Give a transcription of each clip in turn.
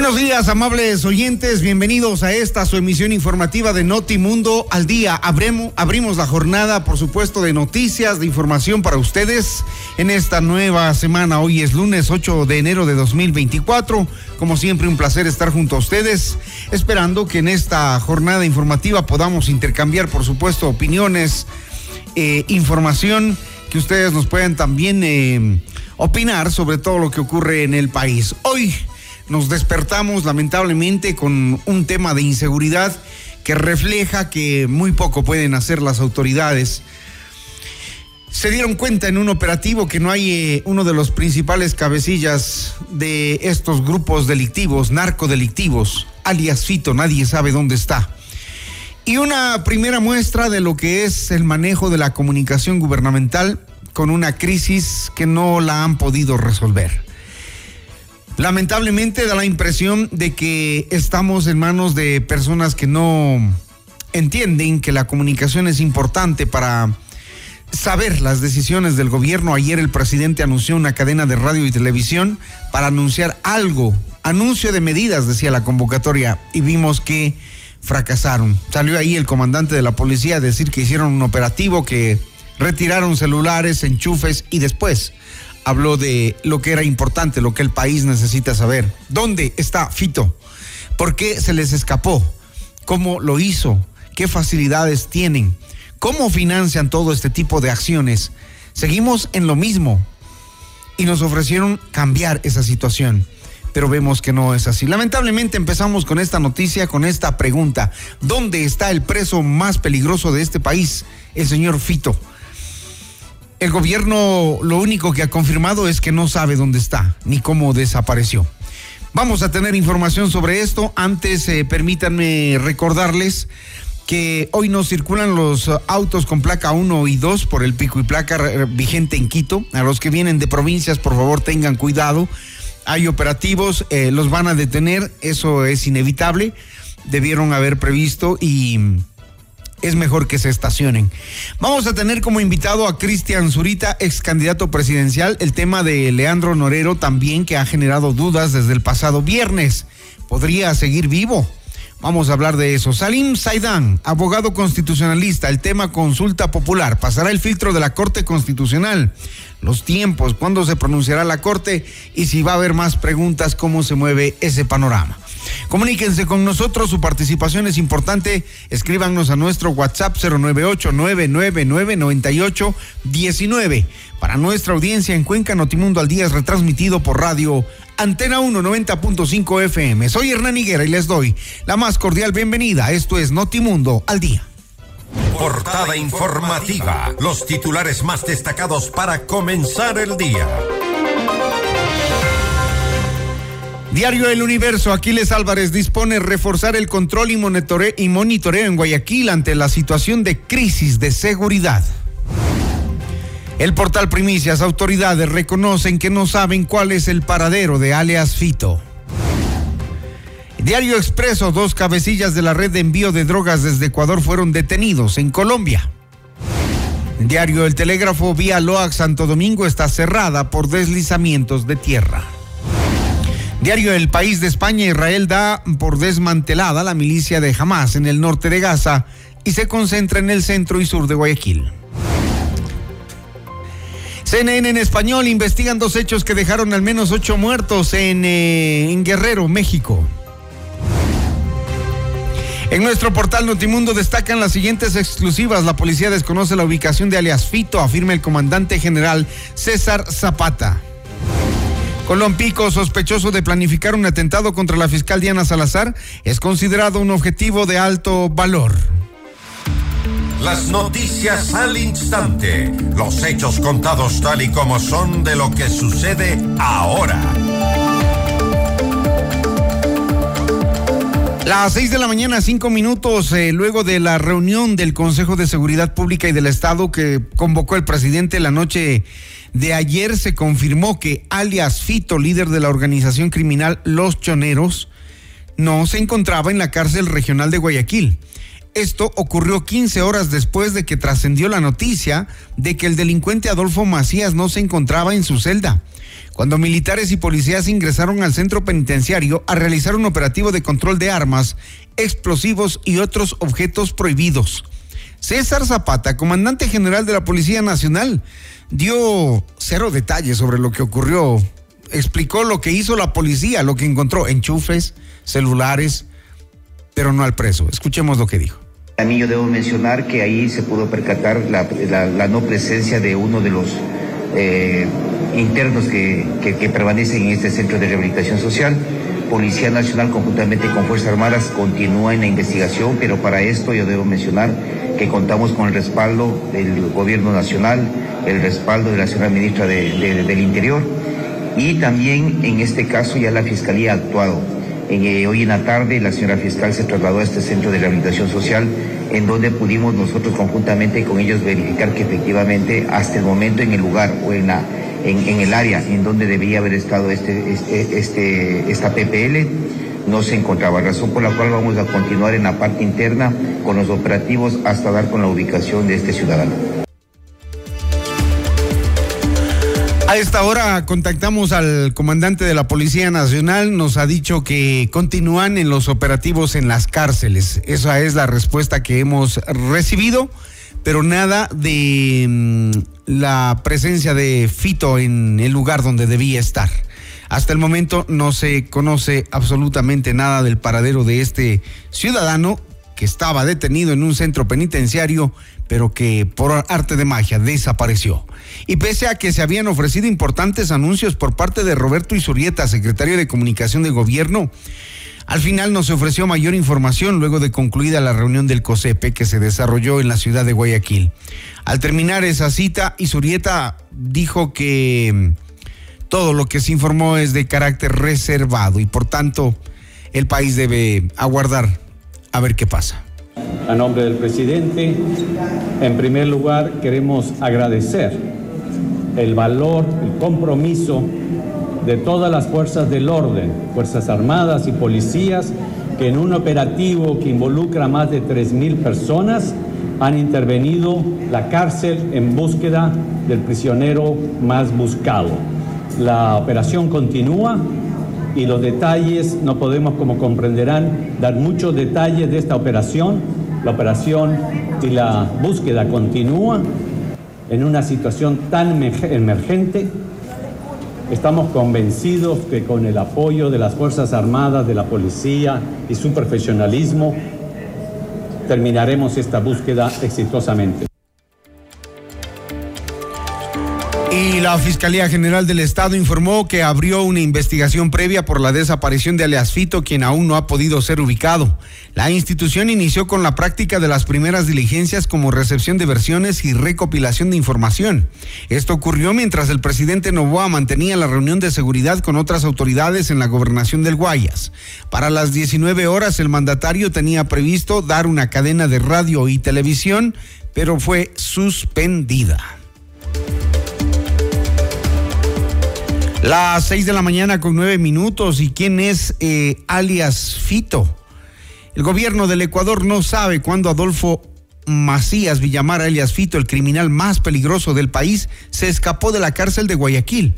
Buenos días, amables oyentes. Bienvenidos a esta su emisión informativa de Notimundo al día. Abrimos la jornada, por supuesto, de noticias, de información para ustedes en esta nueva semana. Hoy es lunes 8 de enero de 2024. Como siempre, un placer estar junto a ustedes, esperando que en esta jornada informativa podamos intercambiar, por supuesto, opiniones, eh, información, que ustedes nos puedan también eh, opinar sobre todo lo que ocurre en el país. Hoy nos despertamos lamentablemente con un tema de inseguridad que refleja que muy poco pueden hacer las autoridades. Se dieron cuenta en un operativo que no hay eh, uno de los principales cabecillas de estos grupos delictivos, narcodelictivos, alias Fito, nadie sabe dónde está. Y una primera muestra de lo que es el manejo de la comunicación gubernamental con una crisis que no la han podido resolver. Lamentablemente da la impresión de que estamos en manos de personas que no entienden que la comunicación es importante para saber las decisiones del gobierno. Ayer el presidente anunció una cadena de radio y televisión para anunciar algo, anuncio de medidas, decía la convocatoria, y vimos que fracasaron. Salió ahí el comandante de la policía a decir que hicieron un operativo, que retiraron celulares, enchufes y después habló de lo que era importante, lo que el país necesita saber. ¿Dónde está Fito? ¿Por qué se les escapó? ¿Cómo lo hizo? ¿Qué facilidades tienen? ¿Cómo financian todo este tipo de acciones? Seguimos en lo mismo y nos ofrecieron cambiar esa situación, pero vemos que no es así. Lamentablemente empezamos con esta noticia, con esta pregunta. ¿Dónde está el preso más peligroso de este país? El señor Fito. El gobierno lo único que ha confirmado es que no sabe dónde está ni cómo desapareció. Vamos a tener información sobre esto. Antes, eh, permítanme recordarles que hoy no circulan los autos con placa 1 y 2 por el pico y placa vigente en Quito. A los que vienen de provincias, por favor, tengan cuidado. Hay operativos, eh, los van a detener, eso es inevitable. Debieron haber previsto y es mejor que se estacionen. Vamos a tener como invitado a Cristian Zurita, ex candidato presidencial, el tema de Leandro Norero también que ha generado dudas desde el pasado viernes. ¿Podría seguir vivo? Vamos a hablar de eso. Salim Saidán, abogado constitucionalista, el tema consulta popular. Pasará el filtro de la Corte Constitucional. Los tiempos, cuándo se pronunciará la Corte y si va a haber más preguntas, cómo se mueve ese panorama. Comuníquense con nosotros, su participación es importante. Escríbanos a nuestro WhatsApp 098-999-9819. Para nuestra audiencia en Cuenca, Notimundo al Día es retransmitido por radio Antena 190.5 FM. Soy Hernán Higuera y les doy la más cordial bienvenida. Esto es Notimundo al Día. Portada informativa. Los titulares más destacados para comenzar el día. Diario El Universo, Aquiles Álvarez dispone reforzar el control y monitoreo, y monitoreo en Guayaquil ante la situación de crisis de seguridad. El portal Primicias, autoridades reconocen que no saben cuál es el paradero de alias Fito. Diario Expreso, dos cabecillas de la red de envío de drogas desde Ecuador fueron detenidos en Colombia. Diario El Telégrafo, vía Loax Santo Domingo está cerrada por deslizamientos de tierra. Diario El País de España, Israel da por desmantelada la milicia de Hamas en el norte de Gaza y se concentra en el centro y sur de Guayaquil. CNN en español investigan dos hechos que dejaron al menos ocho muertos eh, en Guerrero, México. En nuestro portal Notimundo destacan las siguientes exclusivas. La policía desconoce la ubicación de alias Fito, afirma el comandante general César Zapata. Colón Pico, sospechoso de planificar un atentado contra la fiscal Diana Salazar, es considerado un objetivo de alto valor. Las noticias al instante. Los hechos contados tal y como son de lo que sucede ahora. Las seis de la mañana, cinco minutos, eh, luego de la reunión del Consejo de Seguridad Pública y del Estado que convocó el presidente la noche de ayer, se confirmó que alias Fito, líder de la organización criminal Los Choneros, no se encontraba en la cárcel regional de Guayaquil. Esto ocurrió 15 horas después de que trascendió la noticia de que el delincuente Adolfo Macías no se encontraba en su celda. Cuando militares y policías ingresaron al centro penitenciario a realizar un operativo de control de armas, explosivos y otros objetos prohibidos. César Zapata, comandante general de la Policía Nacional, dio cero detalles sobre lo que ocurrió. Explicó lo que hizo la policía, lo que encontró, enchufes, celulares, pero no al preso. Escuchemos lo que dijo. También yo debo mencionar que ahí se pudo percatar la, no presencia de uno de los eh, internos que, que, permanecen en este centro de rehabilitación social. Policía Nacional conjuntamente con Fuerzas Armadas continúa en la investigación, pero para esto yo debo mencionar que contamos con el respaldo del Gobierno Nacional, el respaldo de la señora ministra del Interior y también en este caso ya la Fiscalía ha actuado eh, hoy en la tarde la señora fiscal se trasladó a este centro de rehabilitación social en donde pudimos nosotros conjuntamente con ellos verificar que efectivamente hasta el momento en el lugar o en, la, en, el área en donde debía haber estado este, este, este, esta PPL no se encontraba, razón por la cual vamos a continuar en la parte interna con los operativos hasta dar con la ubicación de este ciudadano. A esta hora contactamos al comandante de la Policía Nacional, nos ha dicho que continúan en los operativos en las cárceles. Esa es la respuesta que hemos recibido, pero nada de mm, la presencia de Fito en el lugar donde debía estar. Hasta el momento no se conoce absolutamente nada del paradero de este ciudadano que estaba detenido en un centro penitenciario, pero que por arte de magia desapareció. Y pese a que se habían ofrecido importantes anuncios por parte de Roberto Isurieta, secretario de Comunicación del Gobierno, al final no se ofreció mayor información luego de concluida la reunión del COSEPE que se desarrolló en la ciudad de Guayaquil. Al terminar esa cita, Isurieta dijo que mm, todo lo que se informó es de carácter reservado y por tanto el país debe aguardar a ver qué pasa. A nombre del presidente, en primer lugar queremos agradecer el valor, el compromiso de todas las fuerzas del orden, Fuerzas Armadas y policías, que en un operativo que involucra a más de 3.000 personas han intervenido la cárcel en búsqueda del prisionero más buscado. La operación continúa, y los detalles, no podemos, como comprenderán, dar muchos detalles de esta operación. La operación y la búsqueda continúa en una situación tan emergente. Estamos convencidos que con el apoyo de las Fuerzas Armadas, de la Policía y su profesionalismo, terminaremos esta búsqueda exitosamente. Y la Fiscalía General del Estado informó que abrió una investigación previa por la desaparición de alias Fito, quien aún no ha podido ser ubicado. La institución inició con la práctica de las primeras diligencias como recepción de versiones y recopilación de información. Esto ocurrió mientras el presidente Novoa mantenía la reunión de seguridad con otras autoridades en la gobernación del Guayas. Para las 19 horas el mandatario tenía previsto dar una cadena de radio y televisión, pero fue suspendida. Las seis de la mañana con nueve minutos. ¿Y quién es eh, alias Fito? El gobierno del Ecuador no sabe cuándo Adolfo Macías Villamar, alias Fito, el criminal más peligroso del país, se escapó de la cárcel de Guayaquil.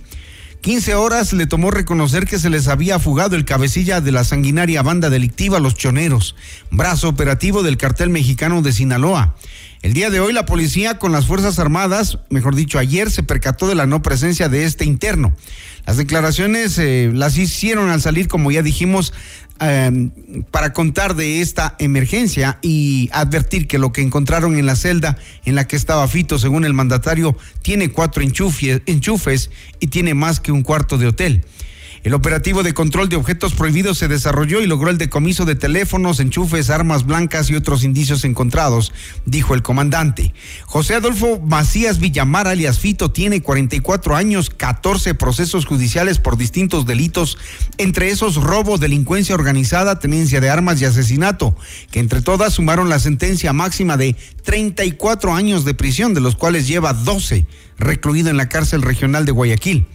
15 horas le tomó reconocer que se les había fugado el cabecilla de la sanguinaria banda delictiva Los Choneros, brazo operativo del cartel mexicano de Sinaloa. El día de hoy la policía con las Fuerzas Armadas, mejor dicho ayer, se percató de la no presencia de este interno. Las declaraciones eh, las hicieron al salir, como ya dijimos, em, para contar de esta emergencia y advertir que lo que encontraron en la celda en la que estaba Fito, según el mandatario, tiene cuatro enchufes y tiene más que un cuarto de hotel. El operativo de control de objetos prohibidos se desarrolló y logró el decomiso de teléfonos, enchufes, armas blancas y otros indicios encontrados, dijo el comandante. José Adolfo Macías Villamar, alias Fito, tiene 44 años, 14 procesos judiciales por distintos delitos, entre esos robo, delincuencia organizada, tenencia de armas y asesinato, que entre todas sumaron la sentencia máxima de 34 años de prisión, de los cuales lleva 12 recluido en la cárcel regional de Guayaquil.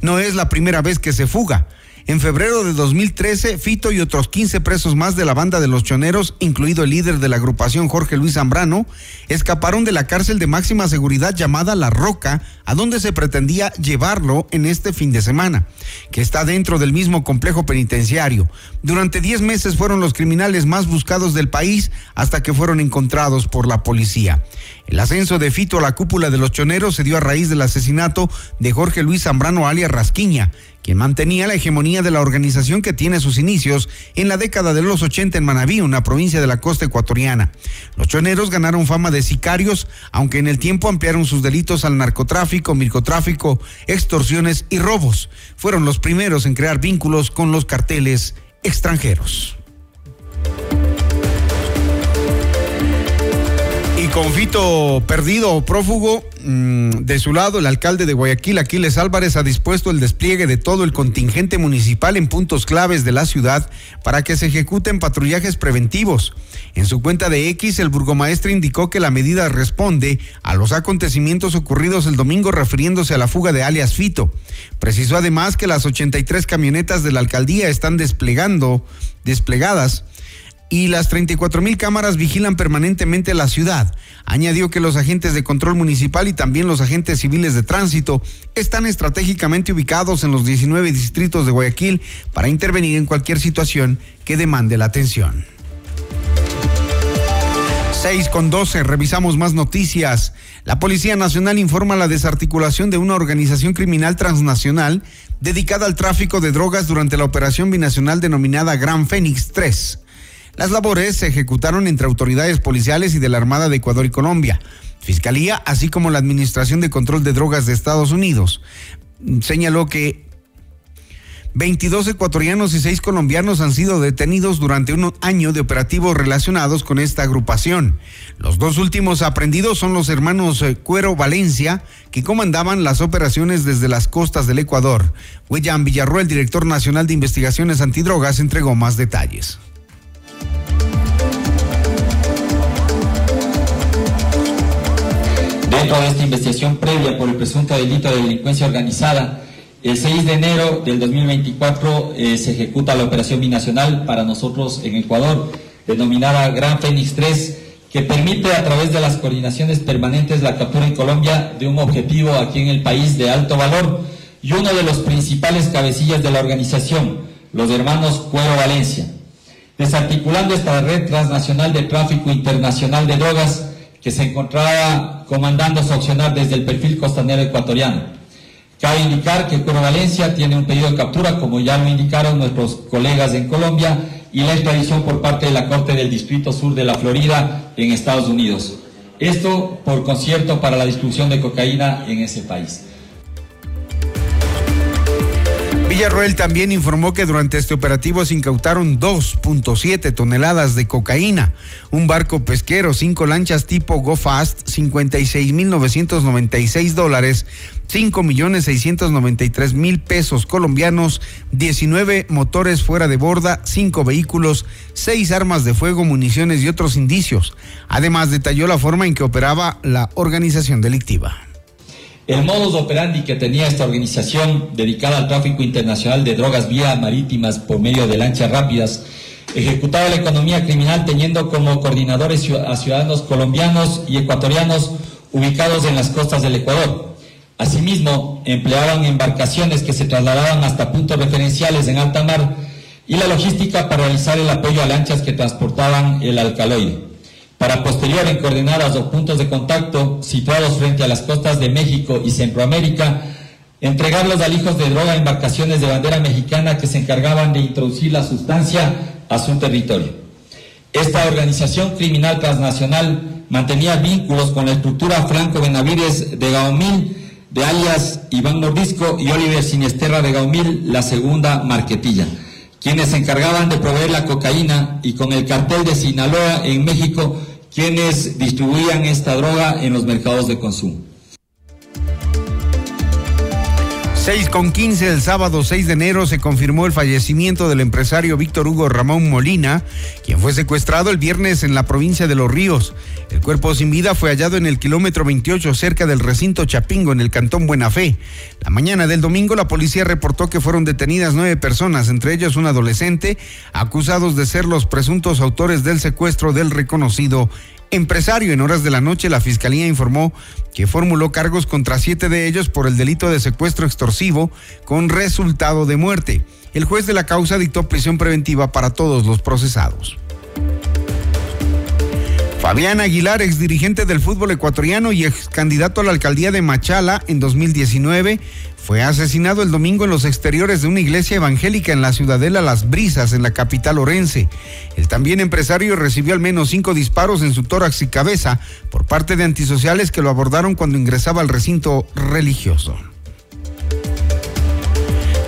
No es la primera vez que se fuga. En febrero de 2013, Fito y otros 15 presos más de la banda de los choneros, incluido el líder de la agrupación Jorge Luis Zambrano, escaparon de la cárcel de máxima seguridad llamada La Roca, a donde se pretendía llevarlo en este fin de semana, que está dentro del mismo complejo penitenciario. Durante 10 meses fueron los criminales más buscados del país hasta que fueron encontrados por la policía. El ascenso de Fito a la cúpula de los choneros se dio a raíz del asesinato de Jorge Luis Zambrano alias Rasquiña, quien mantenía la hegemonía de la organización que tiene sus inicios en la década de los 80 en Manabí, una provincia de la costa ecuatoriana. Los choneros ganaron fama de sicarios, aunque en el tiempo ampliaron sus delitos al narcotráfico, microtráfico, extorsiones y robos. Fueron los primeros en crear vínculos con los carteles extranjeros. Confito perdido o prófugo, mm, de su lado, el alcalde de Guayaquil, Aquiles Álvarez, ha dispuesto el despliegue de todo el contingente municipal en puntos claves de la ciudad para que se ejecuten patrullajes preventivos. En su cuenta de X, el burgomaestre indicó que la medida responde a los acontecimientos ocurridos el domingo refiriéndose a la fuga de alias Fito. Precisó además que las 83 camionetas de la alcaldía están desplegando, desplegadas y las 34 mil cámaras vigilan permanentemente la ciudad. Añadió que los agentes de control municipal y también los agentes civiles de tránsito están estratégicamente ubicados en los 19 distritos de Guayaquil para intervenir en cualquier situación que demande la atención. 6 con 12, revisamos más noticias. La Policía Nacional informa la desarticulación de una organización criminal transnacional dedicada al tráfico de drogas durante la operación binacional denominada Gran Fénix 3. Las labores se ejecutaron entre autoridades policiales y de la Armada de Ecuador y Colombia, Fiscalía, así como la Administración de Control de Drogas de Estados Unidos. Señaló que 22 ecuatorianos y 6 colombianos han sido detenidos durante un año de operativos relacionados con esta agrupación. Los dos últimos aprendidos son los hermanos eh, Cuero Valencia, que comandaban las operaciones desde las costas del Ecuador. Huellan Villarroel, director nacional de investigaciones antidrogas, entregó más detalles. Dentro de esta investigación previa por el presunto delito de delincuencia organizada, el 6 de enero del 2024 eh, se ejecuta la operación binacional para nosotros en Ecuador, denominada Gran Fénix 3, que permite a través de las coordinaciones permanentes la captura en Colombia de un objetivo aquí en el país de alto valor y uno de los principales cabecillas de la organización, los hermanos Cuero Valencia. Desarticulando esta red transnacional de tráfico internacional de drogas, que se encontraba comandando accionar desde el perfil costanero ecuatoriano. Cabe indicar que Coro Valencia tiene un pedido de captura, como ya lo indicaron nuestros colegas en Colombia, y la extradición por parte de la Corte del Distrito Sur de la Florida en Estados Unidos. Esto por concierto para la distribución de cocaína en ese país. Villarroel también informó que durante este operativo se incautaron 2.7 toneladas de cocaína, un barco pesquero, cinco lanchas tipo Go Fast, 56.996 dólares, 5 millones 693 mil pesos colombianos, 19 motores fuera de borda, 5 vehículos, 6 armas de fuego, municiones y otros indicios. Además, detalló la forma en que operaba la organización delictiva. El modus operandi que tenía esta organización dedicada al tráfico internacional de drogas vía marítimas por medio de lanchas rápidas ejecutaba la economía criminal teniendo como coordinadores a ciudadanos colombianos y ecuatorianos ubicados en las costas del Ecuador. Asimismo, empleaban embarcaciones que se trasladaban hasta puntos referenciales en alta mar y la logística para realizar el apoyo a lanchas que transportaban el alcaloide. Para posterior en coordenadas o puntos de contacto situados frente a las costas de México y Centroamérica, entregar los alijos de droga a embarcaciones de bandera mexicana que se encargaban de introducir la sustancia a su territorio. Esta organización criminal transnacional mantenía vínculos con la estructura Franco Benavides de Gaomil, de alias Iván Nordisco y Oliver Sinesterra de Gaumil, la segunda marquetilla, quienes se encargaban de proveer la cocaína y con el cartel de Sinaloa en México, quienes distribuían esta droga en los mercados de consumo. 6 con 15 el sábado 6 de enero se confirmó el fallecimiento del empresario Víctor Hugo Ramón Molina, quien fue secuestrado el viernes en la provincia de Los Ríos. El cuerpo sin vida fue hallado en el kilómetro 28 cerca del recinto Chapingo en el cantón Buena Fe. La mañana del domingo la policía reportó que fueron detenidas nueve personas, entre ellos un adolescente, acusados de ser los presuntos autores del secuestro del reconocido empresario. En horas de la noche, la fiscalía informó que formuló cargos contra siete de ellos por el delito de secuestro extorsivo con resultado de muerte. El juez de la causa dictó prisión preventiva para todos los procesados. Fabián Aguilar, ex dirigente del fútbol ecuatoriano y ex candidato a la alcaldía de Machala en 2019, fue asesinado el domingo en los exteriores de una iglesia evangélica en la ciudadela Las Brisas, en la capital orense. El también empresario recibió al menos cinco disparos en su tórax y cabeza por parte de antisociales que lo abordaron cuando ingresaba al recinto religioso.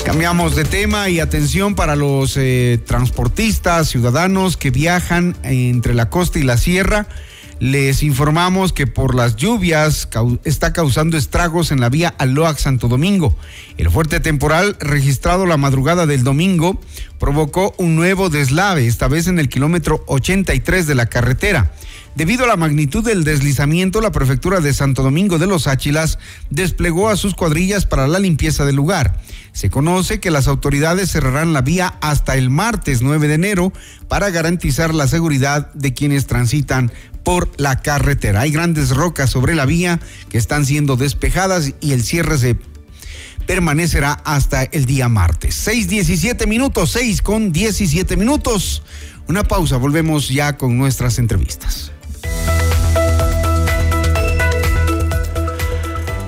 Cambiamos de tema y atención para los eh, transportistas, ciudadanos que viajan entre la costa y la sierra. Les informamos que por las lluvias está causando estragos en la vía Aloac Santo Domingo. El fuerte temporal registrado la madrugada del domingo provocó un nuevo deslave, esta vez en el kilómetro 83 de la carretera. Debido a la magnitud del deslizamiento, la prefectura de Santo Domingo de los Áchilas desplegó a sus cuadrillas para la limpieza del lugar. Se conoce que las autoridades cerrarán la vía hasta el martes 9 de enero para garantizar la seguridad de quienes transitan por la carretera. Hay grandes rocas sobre la vía que están siendo despejadas y el cierre se permanecerá hasta el día martes. 6, minutos, 6 con 17 minutos. Una pausa, volvemos ya con nuestras entrevistas.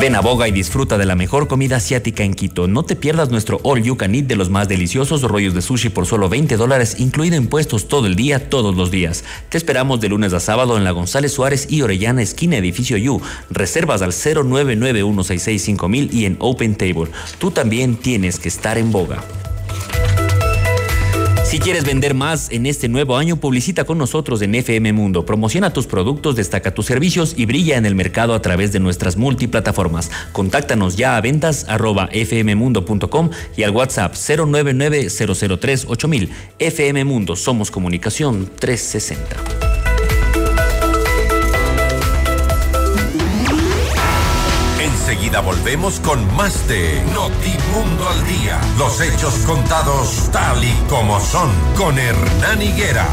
Ven a Boga y disfruta de la mejor comida asiática en Quito. No te pierdas nuestro All You Can Eat de los más deliciosos rollos de sushi por solo 20 dólares, incluido impuestos todo el día, todos los días. Te esperamos de lunes a sábado en la González Suárez y Orellana, esquina Edificio You. Reservas al 0991665000 y en Open Table. Tú también tienes que estar en Boga. Si quieres vender más en este nuevo año, publicita con nosotros en FM Mundo. Promociona tus productos, destaca tus servicios y brilla en el mercado a través de nuestras multiplataformas. Contáctanos ya a ventas arroba fmmundo.com y al WhatsApp 099 003 8000. FM Mundo, somos comunicación 360. Enseguida volvemos con más de Notimundo al Día. Los hechos contados tal y como son con Hernán Higuera.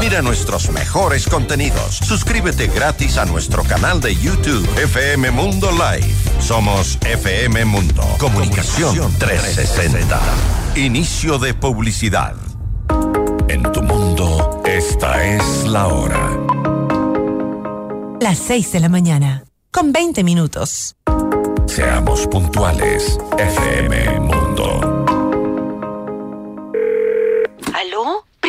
Mira nuestros mejores contenidos. Suscríbete gratis a nuestro canal de YouTube FM Mundo Live. Somos FM Mundo. Comunicación 360. Inicio de publicidad. Esta es la hora. las 6 de la mañana, con 20 minutos. Seamos puntuales, FM Mundo.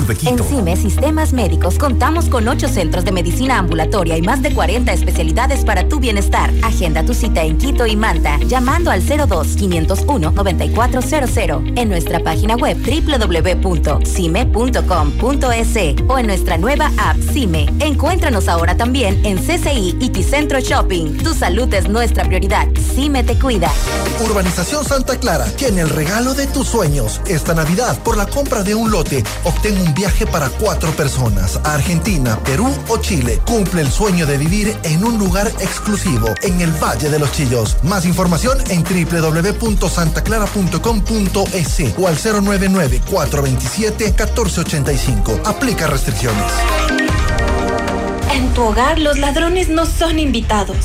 de Quito. En CIME Sistemas Médicos contamos con ocho centros de medicina ambulatoria y más de 40 especialidades para tu bienestar. Agenda tu cita en Quito y Manta llamando al 02 501 9400 en nuestra página web www.cime.com.es o en nuestra nueva app CIME. Encuéntranos ahora también en CCI y Ticentro Shopping. Tu salud es nuestra prioridad. CIME te cuida. Urbanización Santa Clara tiene el regalo de tus sueños. Esta Navidad, por la compra de un lote, obtén un viaje para cuatro personas a Argentina, Perú o Chile. Cumple el sueño de vivir en un lugar exclusivo en el Valle de los Chillos. Más información en www.santaclara.com.es o al 099-427-1485. Aplica restricciones. En tu hogar los ladrones no son invitados.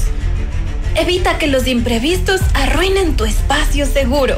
Evita que los imprevistos arruinen tu espacio seguro.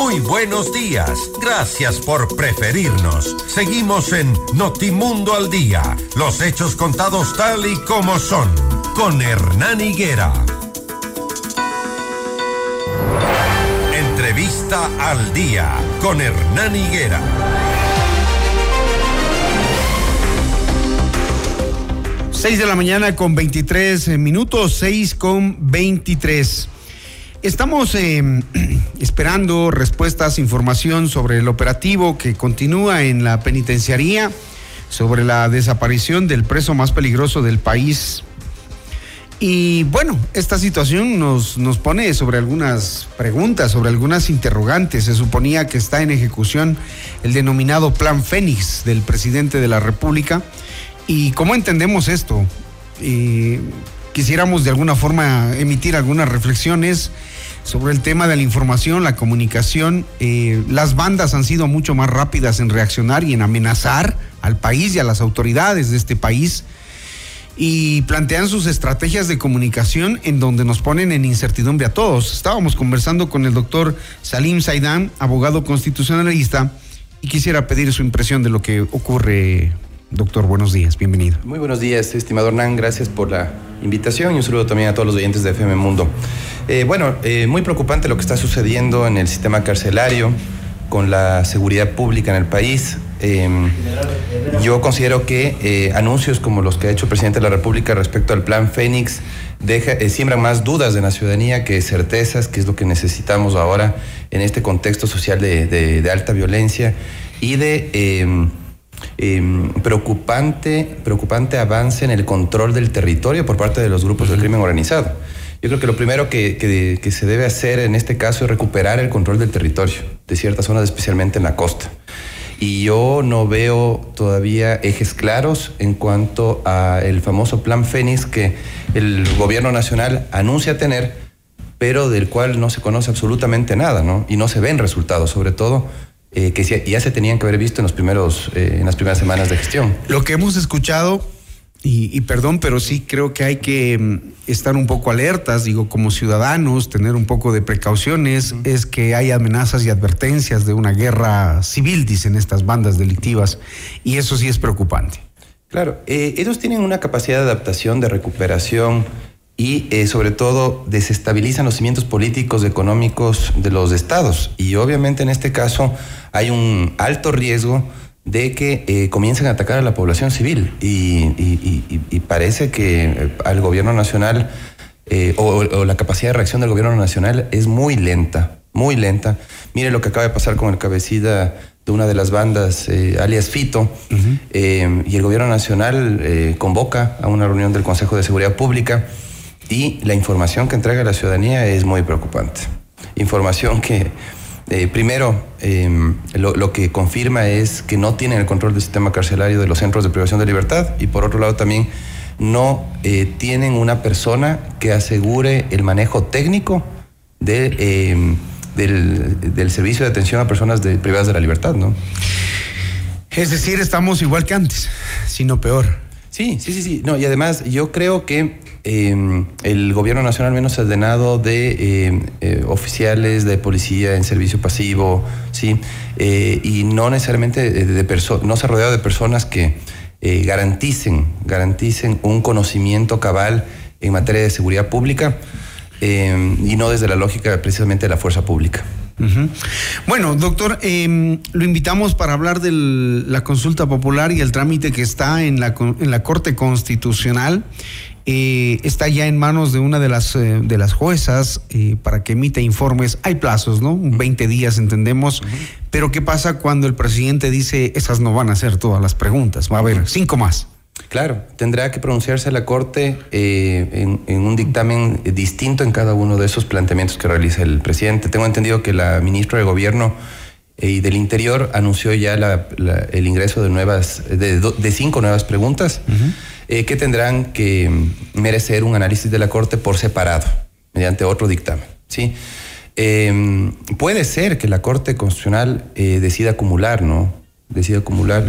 Muy buenos días. Gracias por preferirnos. Seguimos en Notimundo al Día. Los hechos contados tal y como son. Con Hernán Higuera. Entrevista al Día. Con Hernán Higuera. Seis de la mañana con 23 minutos, 6 con 23. Estamos eh, esperando respuestas, información sobre el operativo que continúa en la penitenciaría, sobre la desaparición del preso más peligroso del país. Y bueno, esta situación nos, nos pone sobre algunas preguntas, sobre algunas interrogantes. Se suponía que está en ejecución el denominado Plan Fénix del presidente de la República. ¿Y cómo entendemos esto? Eh, quisiéramos de alguna forma emitir algunas reflexiones sobre el tema de la información, la comunicación. Eh, las bandas han sido mucho más rápidas en reaccionar y en amenazar al país y a las autoridades de este país y plantean sus estrategias de comunicación en donde nos ponen en incertidumbre a todos. Estábamos conversando con el doctor Salim Saidán, abogado constitucionalista, y quisiera pedir su impresión de lo que ocurre. Doctor, buenos días, bienvenido. Muy buenos días, estimado Hernán, gracias por la invitación y un saludo también a todos los oyentes de FM Mundo. Eh, bueno, eh, muy preocupante lo que está sucediendo en el sistema carcelario con la seguridad pública en el país. Eh, yo considero que eh, anuncios como los que ha hecho el presidente de la República respecto al plan Fénix deja, siembran más dudas de la ciudadanía que certezas, que es lo que necesitamos ahora en este contexto social de, alta violencia y de em, preocupante, preocupante avance en el control del territorio por parte de los grupos del crimen organizado. Yo creo que lo primero que, que- que se debe hacer en este caso es recuperar el control del territorio, de ciertas zonas, especialmente en la costa. Y yo no veo todavía ejes claros en cuanto a el famoso plan Fénix que el gobierno nacional anuncia tener, pero del cual no se conoce absolutamente nada, ¿no? Y no se ven resultados, sobre todo eh, que ya se tenían que haber visto en los primeros, eh, en las primeras semanas de gestión. Lo que hemos escuchado, y, y perdón, pero sí creo que hay que mm, estar un poco alertas, digo, como ciudadanos, tener un poco de precauciones, es que hay amenazas y advertencias de una guerra civil, dicen estas bandas delictivas, y eso sí es preocupante. Claro, eh, ellos tienen una capacidad de adaptación, de recuperación y eh, sobre todo desestabilizan los cimientos políticos, económicos de los estados. Y obviamente en este caso hay un alto riesgo de que eh, comiencen a atacar a la población civil. Y, y- y- y parece que eh, al gobierno nacional eh, o, o la capacidad de reacción del gobierno nacional es muy lenta, muy lenta. Mire lo que acaba de pasar con el cabecida de una de las bandas, eh, alias Fito, y el gobierno nacional convoca a una reunión del Consejo de Seguridad Pública y la información que entrega la ciudadanía es muy preocupante. Información que, eh, primero, eh, lo, que confirma es que no tienen el control del sistema carcelario de los centros de privación de libertad y por otro lado también no eh, tienen una persona que asegure el manejo técnico eh, del, del servicio de atención a personas privadas de la libertad, ¿no? Es decir, estamos igual que antes, sino peor. Sí, sí, sí, sí. No, y además yo creo que eh, el gobierno nacional menos ordenado de eh, eh, oficiales de policía en servicio pasivo, sí, Eh, y no necesariamente de, de perso- no se ha rodeado de personas que eh, garanticen, garanticen un conocimiento cabal en materia de seguridad pública eh, y no desde la lógica precisamente de la fuerza pública. Bueno, doctor, eh, lo invitamos para hablar de la consulta popular y el trámite que está en la, en la Corte Constitucional. Eh, está ya en manos de una de las, eh, de las juezas eh, para que emita informes. Hay plazos, ¿no? 20 días, entendemos. Pero ¿qué pasa cuando el presidente dice esas no van a ser todas las preguntas? Va a haber cinco más. Claro, tendrá que pronunciarse la Corte eh, en, en un dictamen distinto en cada uno de esos planteamientos que realiza el presidente. Tengo entendido que la ministra de Gobierno eh, y del Interior anunció ya la- la- el ingreso de nuevas, de, cinco nuevas preguntas eh, que tendrán que mm, merecer un análisis de la Corte por separado, mediante otro dictamen. ¿sí? Eh, puede ser que la Corte Constitucional eh, decida acumular, ¿no? Decida acumular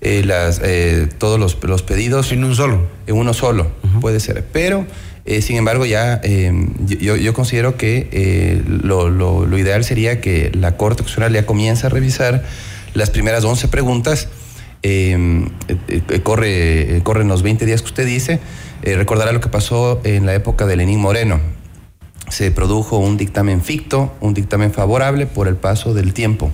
eh, las, eh, todos los, los pedidos. En un solo. En uno solo, puede ser. Pero, eh, sin embargo, ya eh, yo, yo considero que lo, lo- lo ideal sería que la Corte Constitucional ya comience a revisar las primeras 11 preguntas. Eh, corre, corren los 20 días que usted dice. Recordará lo que pasó en la época de Lenín Moreno se produjo un dictamen ficto, un dictamen favorable por el paso del tiempo.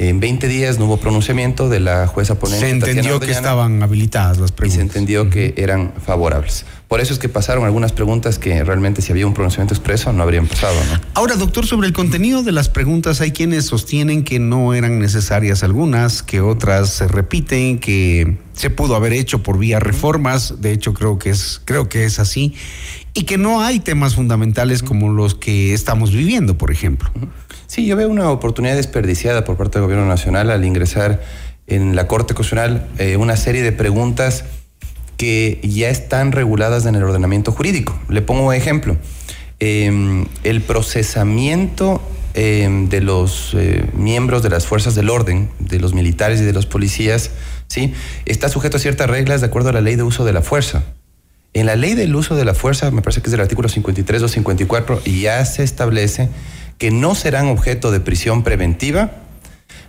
En 20 días no hubo pronunciamiento de la jueza ponente. Se entendió que estaban habilitadas las y se preguntas. entendió que eran favorables. Por eso es que pasaron algunas preguntas que realmente si había un pronunciamiento expreso no habrían pasado, ¿no? Ahora, doctor, sobre el contenido de las preguntas, hay quienes sostienen que no eran necesarias algunas, que otras se repiten, que se pudo haber hecho por vía reformas, de hecho creo que es, creo que es así, y que no hay temas fundamentales como los que estamos viviendo, por ejemplo. Sí, yo veo una oportunidad desperdiciada por parte del Gobierno Nacional al ingresar en la Corte Constitucional eh, una serie de preguntas que ya están reguladas en el ordenamiento jurídico. Le pongo un ejemplo. Eh, el procesamiento eh, de los eh, miembros de las fuerzas del orden, de los militares y de los policías, ¿sí? está sujeto a ciertas reglas de acuerdo a la ley de uso de la fuerza. En la ley del uso de la fuerza, me parece que es del artículo 53 o 54, y ya se establece que no serán objeto de prisión preventiva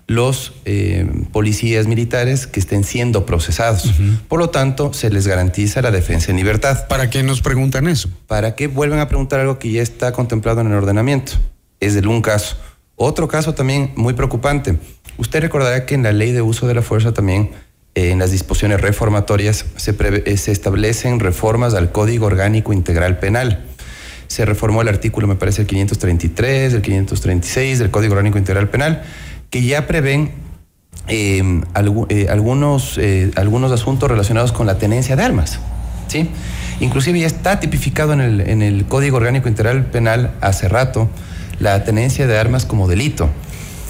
los eh, policías militares que estén siendo procesados. Por lo tanto, se les garantiza la defensa en libertad. ¿Para qué nos preguntan eso? Para que vuelvan a preguntar algo que ya está contemplado en el ordenamiento. Es del un caso. Otro caso también muy preocupante. Usted recordará que en la ley de uso de la fuerza también, eh, en las disposiciones reformatorias, se establecen reformas al Código Orgánico Integral Penal. Se reformó el artículo, me parece, el 533, el 536 del Código Orgánico Integral Penal, que ya prevén algu- eh, algunos, eh, algunos asuntos relacionados con la tenencia de armas. ¿sí? Inclusive ya está tipificado en el, en el Código Orgánico Integral Penal hace rato la tenencia de armas como delito.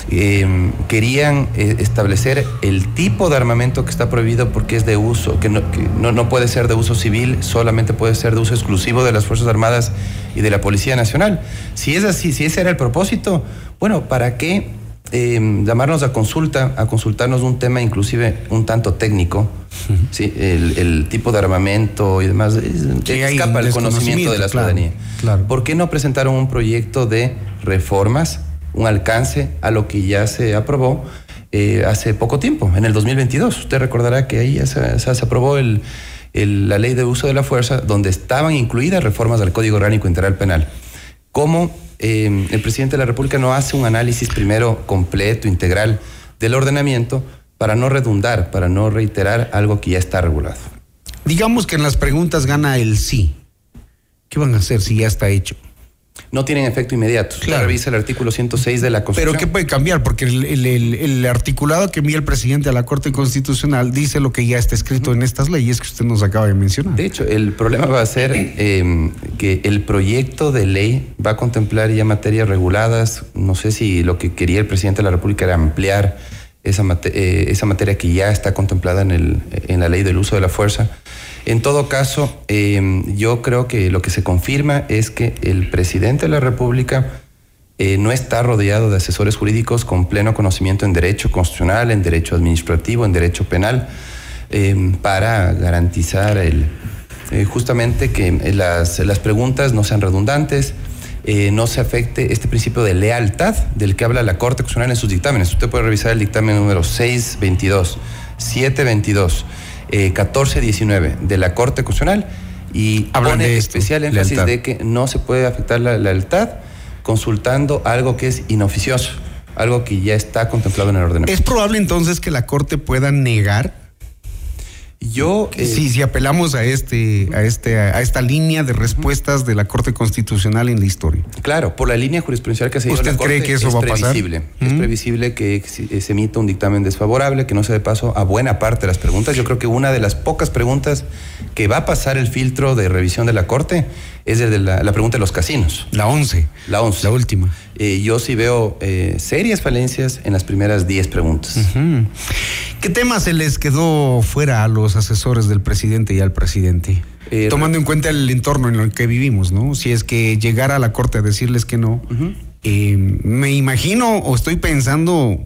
Eh, querían eh, establecer el tipo de armamento que está prohibido porque es de uso, que, no, que no, no puede ser de uso civil, solamente puede ser de uso exclusivo de las Fuerzas Armadas y de la Policía Nacional. Si es así, si ese era el propósito, bueno, ¿para qué eh, llamarnos a consulta, a consultarnos un tema inclusive un tanto técnico? ¿sí? el, el tipo de armamento y demás, es- escapa el conocimiento de la claro, ciudadanía. claro. ¿Por qué no presentaron un proyecto de reformas, un alcance a lo que ya se aprobó eh, hace poco tiempo, en el 2022? Usted recordará que ahí se, se- aprobó la ley de uso de la fuerza, donde estaban incluidas reformas al Código Orgánico Integral Penal. ¿Cómo eh, el presidente de la República no hace un análisis primero completo, integral del ordenamiento para no redundar, para no reiterar algo que ya está regulado? Digamos que en las preguntas gana el sí. ¿Qué van a hacer si ya está hecho? No tienen efecto inmediato. Claro. revisa el artículo 106 de la Pero Constitución. ¿qué puede cambiar? Porque el, el- el- el articulado que envía el presidente a la Corte Constitucional dice lo que ya está escrito en estas leyes que usted nos acaba de mencionar. De hecho, el problema va a ser eh, que el proyecto de ley va a contemplar ya materias reguladas. No sé si lo que quería el presidente de la República era ampliar esa, mate- eh, esa materia que ya está contemplada en, el, en la ley del uso de la fuerza. En todo caso, eh, yo creo que lo que se confirma es que el presidente de la República eh, no está rodeado de asesores jurídicos con pleno conocimiento en derecho constitucional, en derecho administrativo, en derecho penal, eh, para garantizar el, eh, justamente que las, las preguntas no sean redundantes, eh, no se afecte este principio de lealtad del que habla la Corte Constitucional en sus dictámenes. Usted puede revisar el dictamen número 622, 722, eh, 1419 de la Corte Constitucional y Hablan pone de esto, especial énfasis lealtad. de que no se puede afectar la lealtad consultando algo que es inoficioso, algo que ya está contemplado en el ordenamiento. ¿Es probable entonces que la Corte pueda negar? Yo, eh, sí, si apelamos a este, a este, a esta línea de respuestas de la Corte Constitucional en la historia. Claro, por la línea jurisprudencial que ha seguido ¿Usted la Corte, cree que eso es va a pasar? previsible. Es previsible que se se emita un dictamen desfavorable, que no se dé paso a buena parte de las preguntas. Yo creo que una de las pocas preguntas que va a pasar el filtro de revisión de la Corte es el de la, la pregunta de los casinos. La 11. La 11. La última. Eh, yo sí veo eh, serias falencias en las primeras 10 preguntas. ¿Qué tema se les quedó fuera a los asesores del presidente y al presidente? Eh, Tomando en cuenta el entorno en el que vivimos, ¿no? Si es que llegara a la corte a decirles que no, me imagino o estoy pensando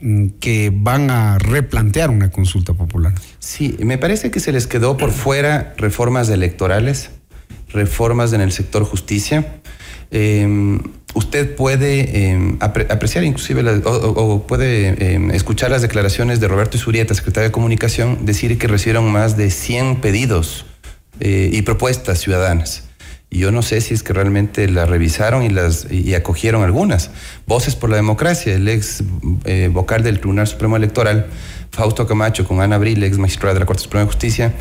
mm, que van a replantear una consulta popular. Sí, me parece que se les quedó por fuera reformas electorales, reformas en el sector justicia. Eh, usted puede apre- apreciar inclusive o, puede eh, escuchar las declaraciones de Roberto Isurieta, secretario de Comunicación, decir que recibieron más de 100 pedidos eh, y propuestas ciudadanas. Y yo no sé si es que realmente las revisaron y las y acogieron algunas. Voces por la Democracia, el ex eh, vocal del Tribunal Supremo Electoral, Fausto Camacho, con Ana Abril, ex magistrada de la Corte Suprema de Justicia,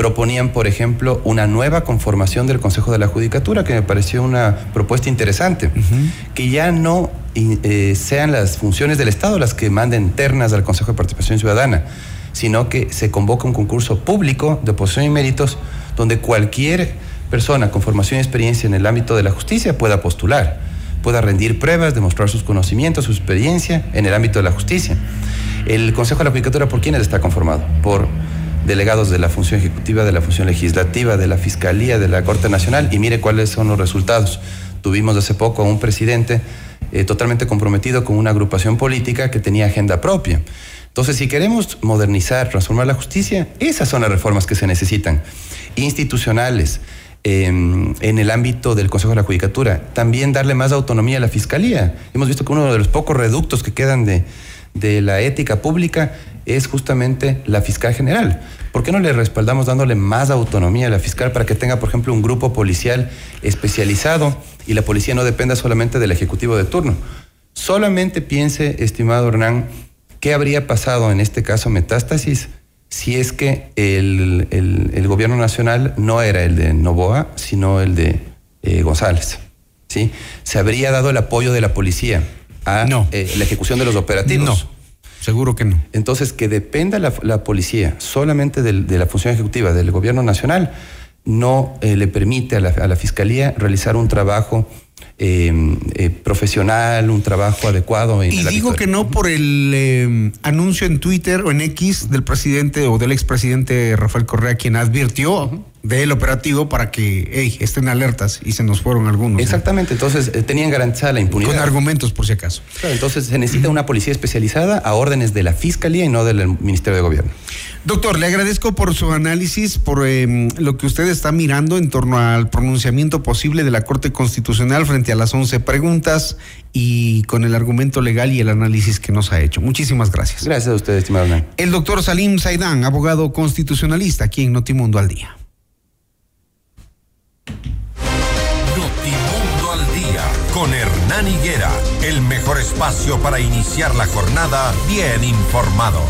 proponían, por ejemplo, una nueva conformación del Consejo de la Judicatura, que me pareció una propuesta interesante, que ya no eh, sean las funciones del Estado las que manden ternas al Consejo de Participación Ciudadana, sino que se convoca un concurso público de oposición y méritos donde cualquier persona con formación y experiencia en el ámbito de la justicia pueda postular, pueda rendir pruebas, demostrar sus conocimientos, su experiencia en el ámbito de la justicia. El Consejo de la Judicatura, ¿por quiénes está conformado? Por delegados de la función ejecutiva, de la función legislativa, de la Fiscalía, de la Corte Nacional, y mire cuáles son los resultados. Tuvimos hace poco a un presidente eh, totalmente comprometido con una agrupación política que tenía agenda propia. Entonces, si queremos modernizar, transformar la justicia, esas son las reformas que se necesitan. Institucionales, eh, en el ámbito del Consejo de la Judicatura. También darle más autonomía a la Fiscalía. Hemos visto que uno de los pocos reductos que quedan de, de la ética pública es justamente la fiscal general. ¿Por qué no le respaldamos dándole más autonomía a la fiscal para que tenga, por ejemplo, un grupo policial especializado y la policía no dependa solamente del ejecutivo de turno? Solamente piense, estimado Hernán, qué habría pasado en este caso Metástasis si es que el, el- el gobierno nacional no era el de Novoa, sino el de eh, González. ¿sí? Se habría dado el apoyo de la policía a eh, la ejecución de los operativos. Seguro que no. Entonces, que dependa la, la policía solamente de la función ejecutiva del gobierno nacional, no eh, le permite a la, a la fiscalía realizar un trabajo eh, eh, profesional, un trabajo adecuado. En Y digo que no por el eh, anuncio en Twitter o en X del presidente o del expresidente Rafael Correa, quien advirtió del operativo para que hey, estén alertas y se nos fueron algunos. ¿no? Exactamente, entonces eh, tenían garantizada la impunidad. Con argumentos por si acaso. Claro, entonces se necesita una policía especializada a órdenes de la fiscalía y no del Ministerio de Gobierno. Doctor, le agradezco por su análisis, por eh, lo que usted está mirando en torno al pronunciamiento posible de la Corte Constitucional frente a las 11 preguntas y con el argumento legal y el análisis que nos ha hecho. Muchísimas gracias. Gracias a usted, estimado Hernán. El doctor Salim Saidán, abogado constitucionalista aquí en Notimundo al Día. Notimundo al día con Hernán Higuera, el mejor espacio para iniciar la jornada bien informados.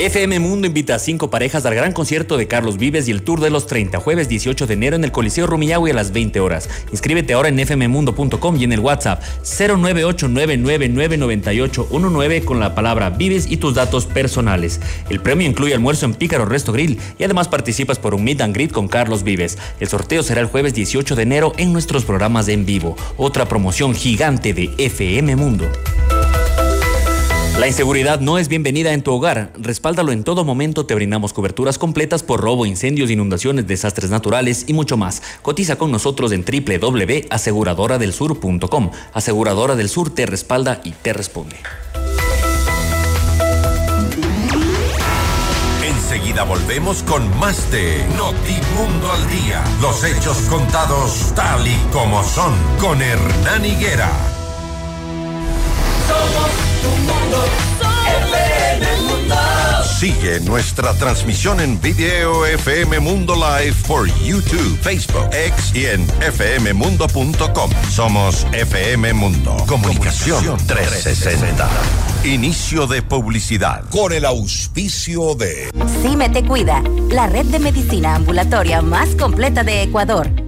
FM Mundo invita a cinco parejas al gran concierto de Carlos Vives y el Tour de los 30, jueves 18 de enero en el Coliseo Rumiñahui a las 20 horas. Inscríbete ahora en fmmundo.com y en el WhatsApp 0989999819 con la palabra Vives y tus datos personales. El premio incluye almuerzo en Pícaro Resto Grill y además participas por un meet and greet con Carlos Vives. El sorteo será el jueves 18 de enero en nuestros programas en vivo. Otra promoción gigante de FM Mundo. La inseguridad no es bienvenida en tu hogar. Respáldalo en todo momento. Te brindamos coberturas completas por robo, incendios, inundaciones, desastres naturales y mucho más. Cotiza con nosotros en www.aseguradoradelsur.com. Aseguradora del Sur te respalda y te responde. Enseguida volvemos con más de Notimundo al día. Los hechos contados tal y como son con Hernán Higuera. Sigue nuestra transmisión en video FM Mundo Live por YouTube, Facebook, X y en fmmundo.com. Somos FM Mundo. Comunicación 360. Inicio de publicidad. Con el auspicio de CIME Te Cuida, la red de medicina ambulatoria más completa de Ecuador.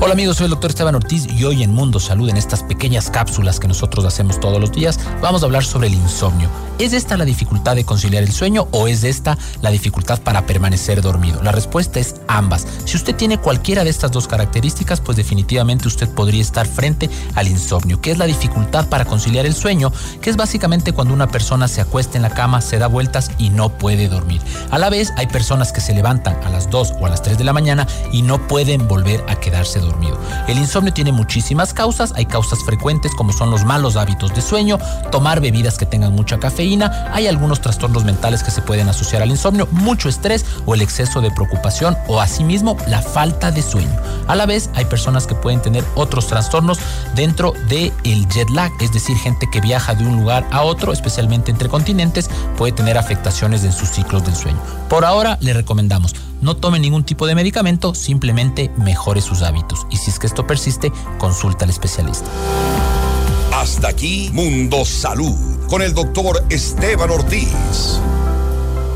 Hola amigos, soy el doctor Esteban Ortiz y hoy en Mundo Salud, en estas pequeñas cápsulas que nosotros hacemos todos los días, vamos a hablar sobre el insomnio. ¿Es esta la dificultad de conciliar el sueño o es esta la dificultad para permanecer dormido? La respuesta es ambas. Si usted tiene cualquiera de estas dos características, pues definitivamente usted podría estar frente al insomnio, que es la dificultad para conciliar el sueño, que es básicamente cuando una persona se acuesta en la cama, se da vueltas y no puede dormir. A la vez, hay personas que se levantan a las 2 o a las 3 de la mañana y no pueden volver a quedarse dormido. El insomnio tiene muchísimas causas, hay causas frecuentes como son los malos hábitos de sueño, tomar bebidas que tengan mucha cafeína, hay algunos trastornos mentales que se pueden asociar al insomnio, mucho estrés o el exceso de preocupación o asimismo la falta de sueño. A la vez hay personas que pueden tener otros trastornos dentro del el jet lag, es decir, gente que viaja de un lugar a otro, especialmente entre continentes, puede tener afectaciones en sus ciclos del sueño. Por ahora le recomendamos no tome ningún tipo de medicamento, simplemente mejore sus hábitos. Y si es que esto persiste, consulta al especialista. Hasta aquí Mundo Salud con el doctor Esteban Ortiz.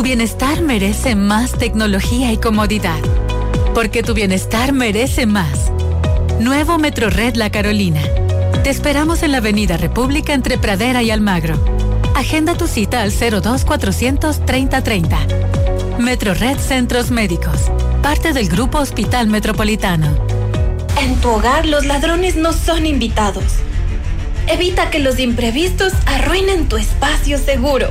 Tu bienestar merece más tecnología y comodidad. Porque tu bienestar merece más. Nuevo Metrored La Carolina. Te esperamos en la Avenida República entre Pradera y Almagro. Agenda tu cita al 02 400 3030. Metro Red Centros Médicos, parte del Grupo Hospital Metropolitano. En tu hogar los ladrones no son invitados. Evita que los imprevistos arruinen tu espacio seguro.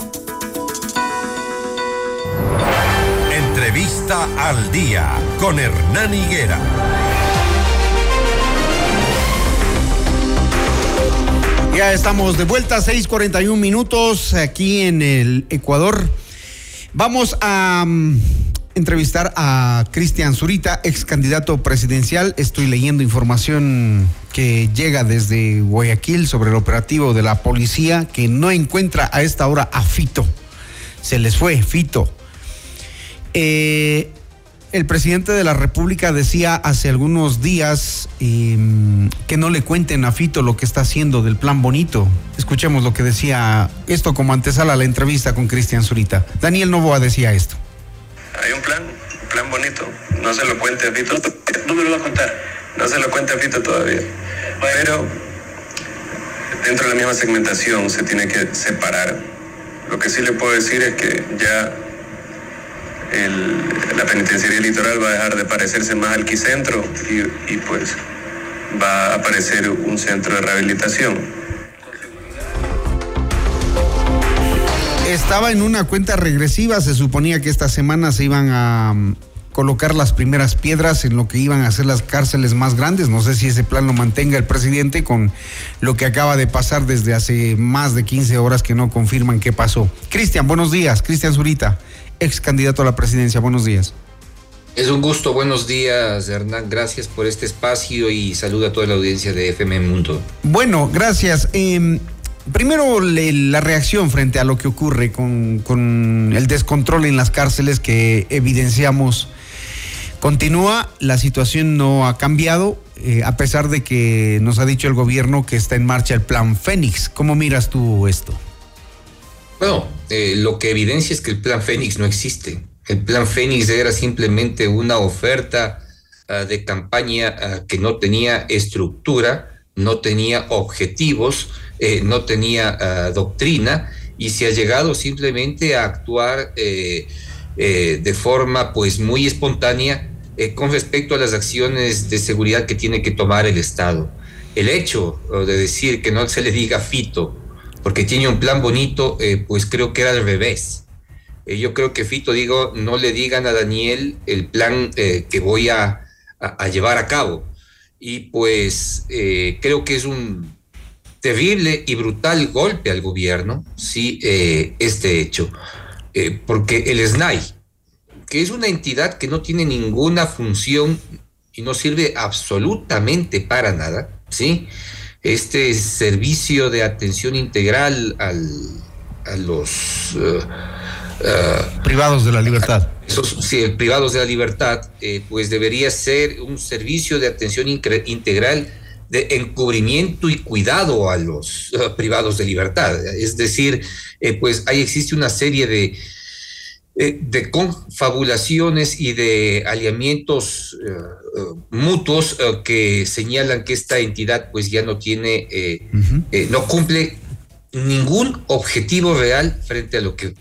Al día con Hernán Higuera. Ya estamos de vuelta, 6:41 minutos aquí en el Ecuador. Vamos a mm, entrevistar a Cristian Zurita, ex candidato presidencial. Estoy leyendo información que llega desde Guayaquil sobre el operativo de la policía que no encuentra a esta hora a Fito. Se les fue, Fito. Eh, el presidente de la República decía hace algunos días eh, que no le cuenten a Fito lo que está haciendo del plan bonito. Escuchemos lo que decía esto como antesala a la entrevista con Cristian Zurita. Daniel Novoa decía esto. Hay un plan, un plan bonito. No se lo cuente a Fito. No me lo va a contar. No se lo cuente a Fito todavía. Pero dentro de la misma segmentación se tiene que separar. Lo que sí le puedo decir es que ya la penitenciaría litoral va a dejar de parecerse más al quicentro y, y pues va a aparecer un centro de rehabilitación. Estaba en una cuenta regresiva, se suponía que esta semana se iban a mm, colocar las primeras piedras en lo que iban a ser las cárceles más grandes. No sé si ese plan lo mantenga el presidente con lo que acaba de pasar desde hace más de 15 horas que no confirman qué pasó. Cristian, buenos días. Cristian Zurita, ex candidato a la presidencia, buenos días. Es un gusto, buenos días Hernán, gracias por este espacio y saludo a toda la audiencia de FM Mundo. Bueno, gracias. Eh, primero, le- la reacción frente a lo que ocurre con, con el descontrol en las cárceles que evidenciamos. Continúa, la situación no ha cambiado, eh, a pesar de que nos ha dicho el gobierno que está en marcha el plan Fénix. ¿Cómo miras tú esto? Bueno, eh, lo que evidencia es que el plan Fénix no existe. El plan Fénix era simplemente una oferta ah, de campaña ah, que no tenía estructura, no tenía objetivos, eh, no tenía ah, doctrina y se ha llegado simplemente a actuar eh, eh, de forma pues muy espontánea eh, con respecto a las acciones de seguridad que tiene que tomar el Estado. El hecho de decir que no se le diga Fito porque tiene un plan bonito, eh, pues creo que era al revés. Eh, yo creo que Fito, digo, no le digan a Daniel el plan eh, que voy a, llevar a cabo. Y pues creo que es un terrible y brutal golpe al gobierno, sí, este hecho. Porque el SNAI, que es una entidad que no tiene ninguna función y no sirve absolutamente para nada, ¿sí? Este servicio de atención integral al, a los privados de la libertad. Esos, sí, privados de la libertad, pues debería ser un servicio de atención integral de encubrimiento y cuidado a los privados de libertad. Es decir, pues ahí existe una serie de, de confabulaciones y de aliamientos mutuos que señalan que esta entidad pues ya no tiene, no cumple ningún objetivo real frente a lo que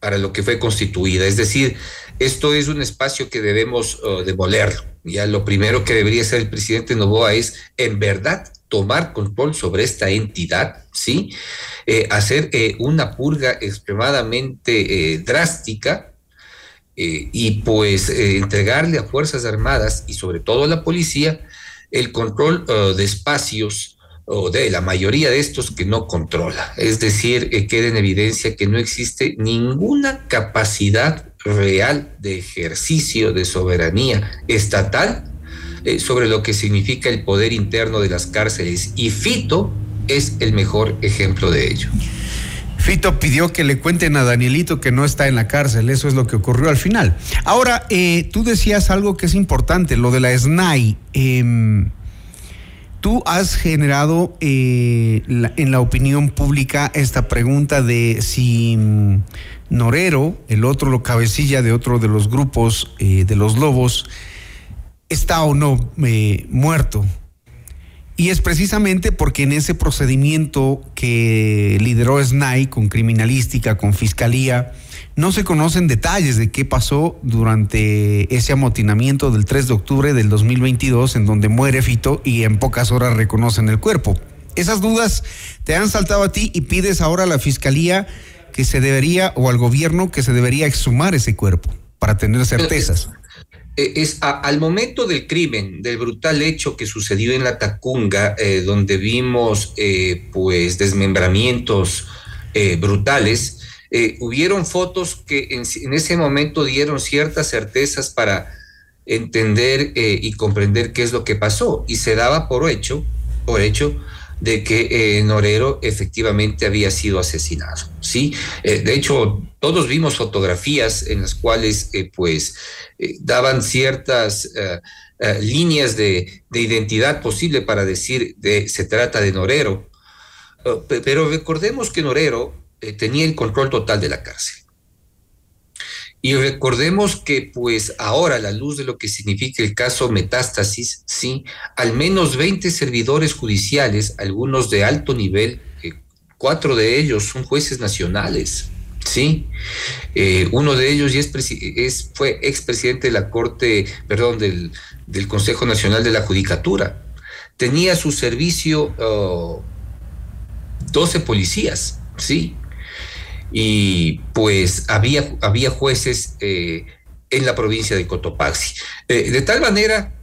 para lo que fue constituida. Es decir, esto es un espacio que debemos uh, demoler. Ya lo primero que debería hacer el presidente Novoa es, en verdad, tomar control sobre esta entidad, ¿sí? Eh, hacer eh, una purga extremadamente eh, drástica y pues entregarle a Fuerzas Armadas y sobre todo a la policía el control de espacios o de la mayoría de estos que no controla. Es decir, queda en evidencia que no existe ninguna capacidad real de ejercicio de soberanía estatal eh, sobre lo que significa el poder interno de las cárceles. Y Fito es el mejor ejemplo de ello. Fito pidió que le cuenten a Danielito que no está en la cárcel, eso es lo que ocurrió al final. Ahora, eh, tú decías algo que es importante, lo de la SNAI. Eh, Tú has generado eh, en la opinión pública esta pregunta de si mm, Norero, el otro lo cabecilla de otro de los grupos de los lobos, está o no eh, muerto. Y es precisamente porque en ese procedimiento que lideró SNAI con criminalística, con fiscalía, no se conocen detalles de qué pasó durante ese amotinamiento del 3 de octubre del 2022 en donde muere Fito y en pocas horas reconocen el cuerpo. Esas dudas te han saltado a ti y pides ahora a la fiscalía que se debería o al gobierno que se debería exhumar ese cuerpo para tener certezas. Es, es a, al momento del crimen, del brutal hecho que sucedió en la Tacunga, eh, donde vimos eh, pues desmembramientos eh, brutales, eh, hubieron fotos que en, ese momento dieron ciertas certezas para entender eh, y comprender qué es lo que pasó y se daba por hecho, por hecho de que eh, Norero efectivamente había sido asesinado, ¿sí? Eh, de hecho, todos vimos fotografías en las cuales, eh, pues, daban ciertas líneas de, de, identidad posible para decir de se trata de Norero, pero recordemos que Norero tenía el control total de la cárcel. Y recordemos que pues ahora, a la luz de lo que significa el caso Metástasis, sí, al menos 20 servidores judiciales, algunos de alto nivel, eh, cuatro de ellos son jueces nacionales, sí. Eh, uno de ellos es, fue expresidente de la Corte, perdón, del, del, Consejo Nacional de la Judicatura. Tenía a su servicio uh, 12 policías, sí y pues había, había jueces eh, en la provincia de Cotopaxi. Eh, de tal manera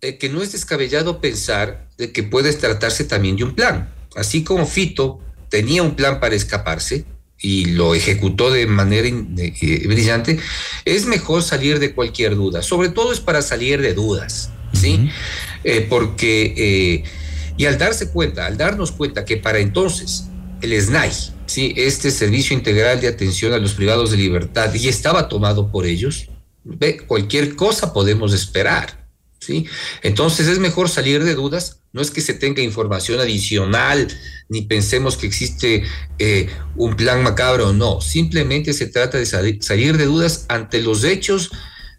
eh, que no es descabellado pensar de que puede tratarse también de un plan. Así como Fito tenía un plan para escaparse y lo ejecutó de manera brillante, es mejor salir de cualquier duda. Sobre todo es para salir de dudas, ¿sí? Uh -huh. porque, y al darse cuenta, al darnos cuenta que para entonces el SNAI, ¿sí? este servicio integral de atención a los privados de libertad, y estaba tomado por ellos, cualquier cosa podemos esperar. ¿sí? Entonces es mejor salir de dudas, no es que se tenga información adicional, ni pensemos que existe eh, un plan macabro, no, simplemente se trata de salir, salir de dudas ante los hechos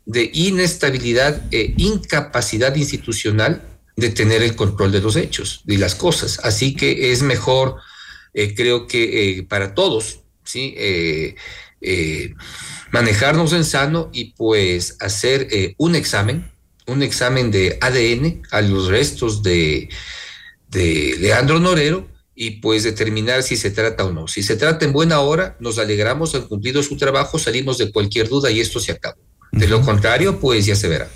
de inestabilidad e incapacidad institucional de tener el control de los hechos y las cosas. Así que es mejor eh, creo que eh, para todos, ¿sí? Eh, manejarnos en sano y pues hacer un examen, un examen de ADN a los restos de, de Leandro Norero y pues determinar si se trata o no. Si se trata en buena hora, nos alegramos, han cumplido su trabajo, salimos de cualquier duda y esto se acabó. De lo contrario, pues ya se verá.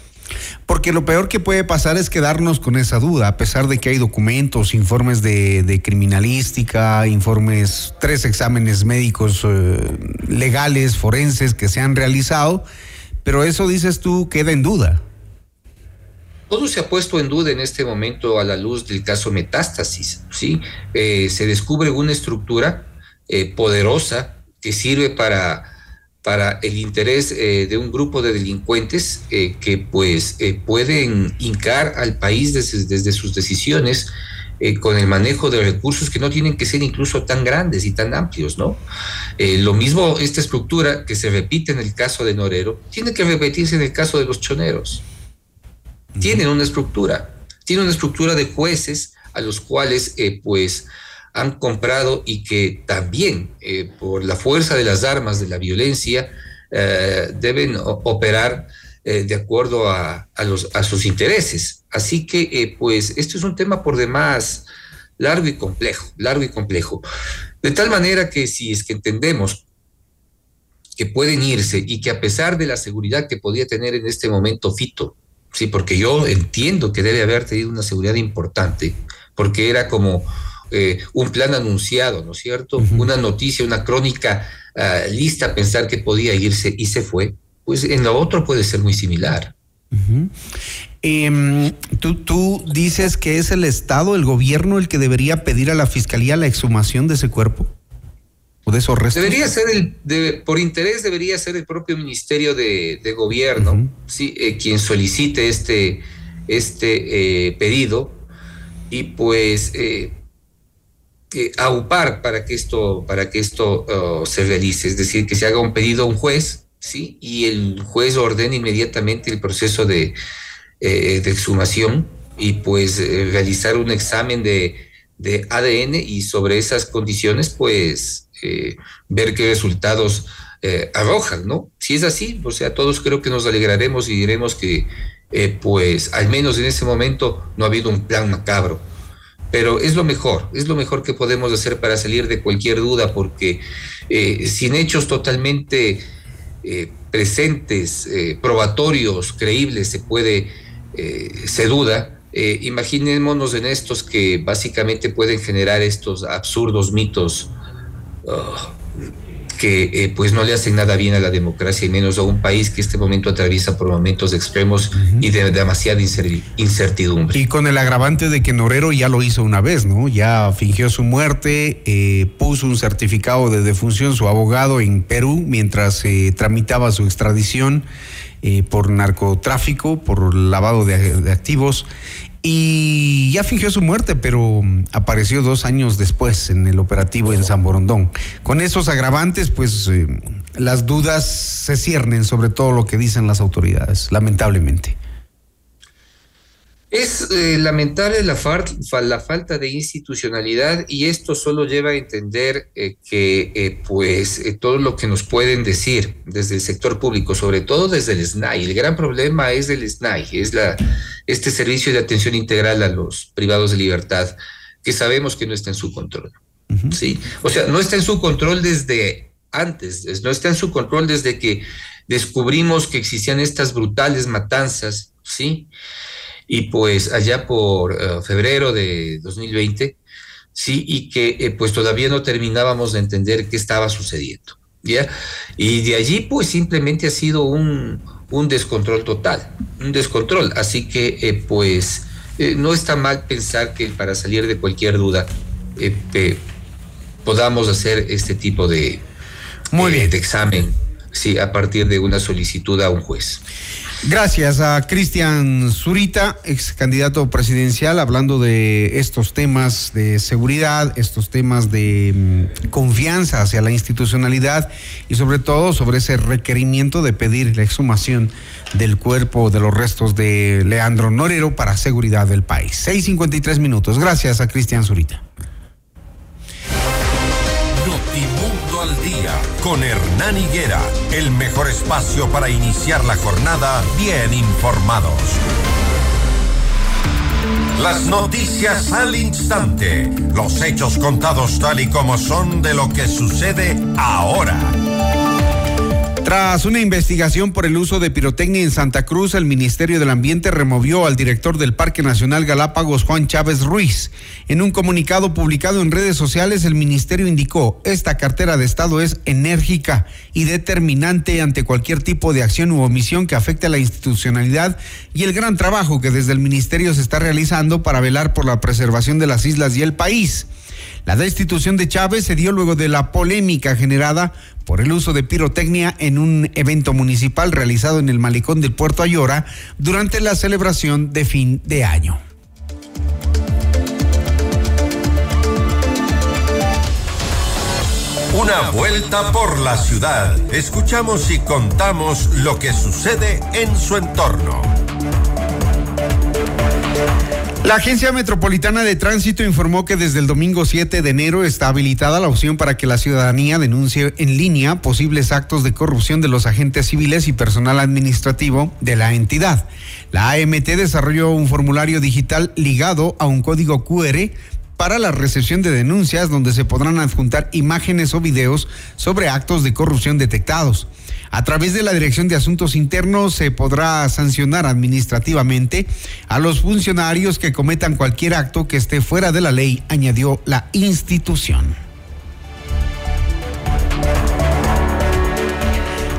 Porque lo peor que puede pasar es quedarnos con esa duda, a pesar de que hay documentos, informes de, criminalística, informes, tres exámenes médicos eh, legales, forenses que se han realizado, pero eso dices tú queda en duda. todo se ha puesto en duda en este momento a la luz del caso Metástasis, ¿sí? Eh, se descubre una estructura eh, poderosa que sirve para, para el interés eh, de un grupo de delincuentes que pues pueden hincar al país desde, desde sus decisiones con el manejo de recursos que no tienen que ser incluso tan grandes y tan amplios, ¿no? lo mismo esta estructura que se repite en el caso de Norero, tiene que repetirse en el caso de los choneros tienen una estructura, tienen una estructura de jueces a los cuales eh, pues han comprado y que también eh, por la fuerza de las armas de la violencia eh, deben operar de acuerdo a, los, a sus intereses. Así que pues esto es un tema por demás largo y complejo, largo y complejo. De tal manera que si es que entendemos que pueden irse y que a pesar de la seguridad que podía tener en este momento Fito, Sí, porque yo entiendo que debe haber tenido una seguridad importante, porque era como eh, un plan anunciado, ¿no es cierto? Una noticia, una crónica ah, lista a pensar que podía irse y se fue. Pues en lo otro puede ser muy similar. Em, ¿tú, ¿Tú dices que es el Estado, el gobierno, el que debería pedir a la Fiscalía la exhumación de ese cuerpo? de esos restos? Debería ser el, por interés debería ser el propio Ministerio de, Gobierno, sí, eh, quien solicite este, este eh, pedido y pues eh, aupar para que esto, para que esto oh, se realice, es decir, que se haga un pedido a un juez, sí, y el juez ordene inmediatamente el proceso de, de exhumación y pues realizar un examen de, de ADN y sobre esas condiciones, pues eh, ver qué resultados eh, arrojan, ¿no? Si es así, o sea, todos creo que nos alegraremos y diremos que, eh, pues, al menos en ese momento no ha habido un plan macabro. Pero es lo mejor, es lo mejor que podemos hacer para salir de cualquier duda, porque sin hechos totalmente presentes, probatorios, creíbles, se puede, se duda, imaginémonos en estos que básicamente pueden generar estos absurdos mitos que eh, pues no le hacen nada bien a la democracia y menos a un país que este momento atraviesa por momentos extremos y de demasiada incertidumbre. Y con el agravante de que Norero ya lo hizo una vez, ¿no? Ya fingió su muerte, eh, puso un certificado de defunción su abogado en Perú mientras se tramitaba su extradición eh, por narcotráfico, por lavado de activos y ya fingió su muerte, pero apareció dos años después en el operativo en San Borondón. Con esos agravantes, pues eh, las dudas se ciernen sobre todo lo que dicen las autoridades, lamentablemente. Es eh, lamentable la, la, falta de institucionalidad y esto solo lleva a entender eh, que eh, pues todo lo que nos pueden decir desde el sector público, sobre todo desde el SNAI, el gran problema es del SNAI, es la, este servicio de atención integral a los privados de libertad, que sabemos que no está en su control. ¿sí? O sea, no está en su control desde antes, no está en su control desde que descubrimos que existían estas brutales matanzas, ¿sí? Y pues allá por eh, febrero de 2020, sí, y que eh, pues todavía no terminábamos de entender qué estaba sucediendo, ¿ya? Y de allí pues simplemente ha sido un, un descontrol total, un descontrol, así que eh, pues no está mal pensar que para salir de cualquier duda podamos hacer este tipo de, Muy bien. de examen, sí, a partir de una solicitud a un juez. Gracias a Cristian Zurita, ex candidato presidencial, hablando de estos temas de seguridad, estos temas de mm, confianza hacia la institucionalidad y sobre todo sobre ese requerimiento de pedir la exhumación del cuerpo de los restos de Leandro Norero para seguridad del país. 6.53 minutos. Gracias a Cristian Zurita. Al día con Hernán Higuera, el mejor espacio para iniciar la jornada bien informados. Las noticias al instante, los hechos contados tal y como son de lo que sucede ahora. Tras una investigación por el uso de pirotecnia en Santa Cruz, el Ministerio del Ambiente removió al director del Parque Nacional Galápagos, Juan Chávez Ruiz. En un comunicado publicado en redes sociales, el ministerio indicó, esta cartera de Estado es enérgica y determinante ante cualquier tipo de acción u omisión que afecte a la institucionalidad y el gran trabajo que desde el ministerio se está realizando para velar por la preservación de las islas y el país. La destitución de Chávez se dio luego de la polémica generada por el uso de pirotecnia en un evento municipal realizado en el malecón del Puerto Ayora durante la celebración de fin de año. Una vuelta por la ciudad. Escuchamos y contamos lo que sucede en su entorno. La Agencia Metropolitana de Tránsito informó que desde el domingo 7 de enero está habilitada la opción para que la ciudadanía denuncie en línea posibles actos de corrupción de los agentes civiles y personal administrativo de la entidad. La AMT desarrolló un formulario digital ligado a un código QR para la recepción de denuncias donde se podrán adjuntar imágenes o videos sobre actos de corrupción detectados. A través de la Dirección de Asuntos Internos se podrá sancionar administrativamente a los funcionarios que cometan cualquier acto que esté fuera de la ley, añadió la institución.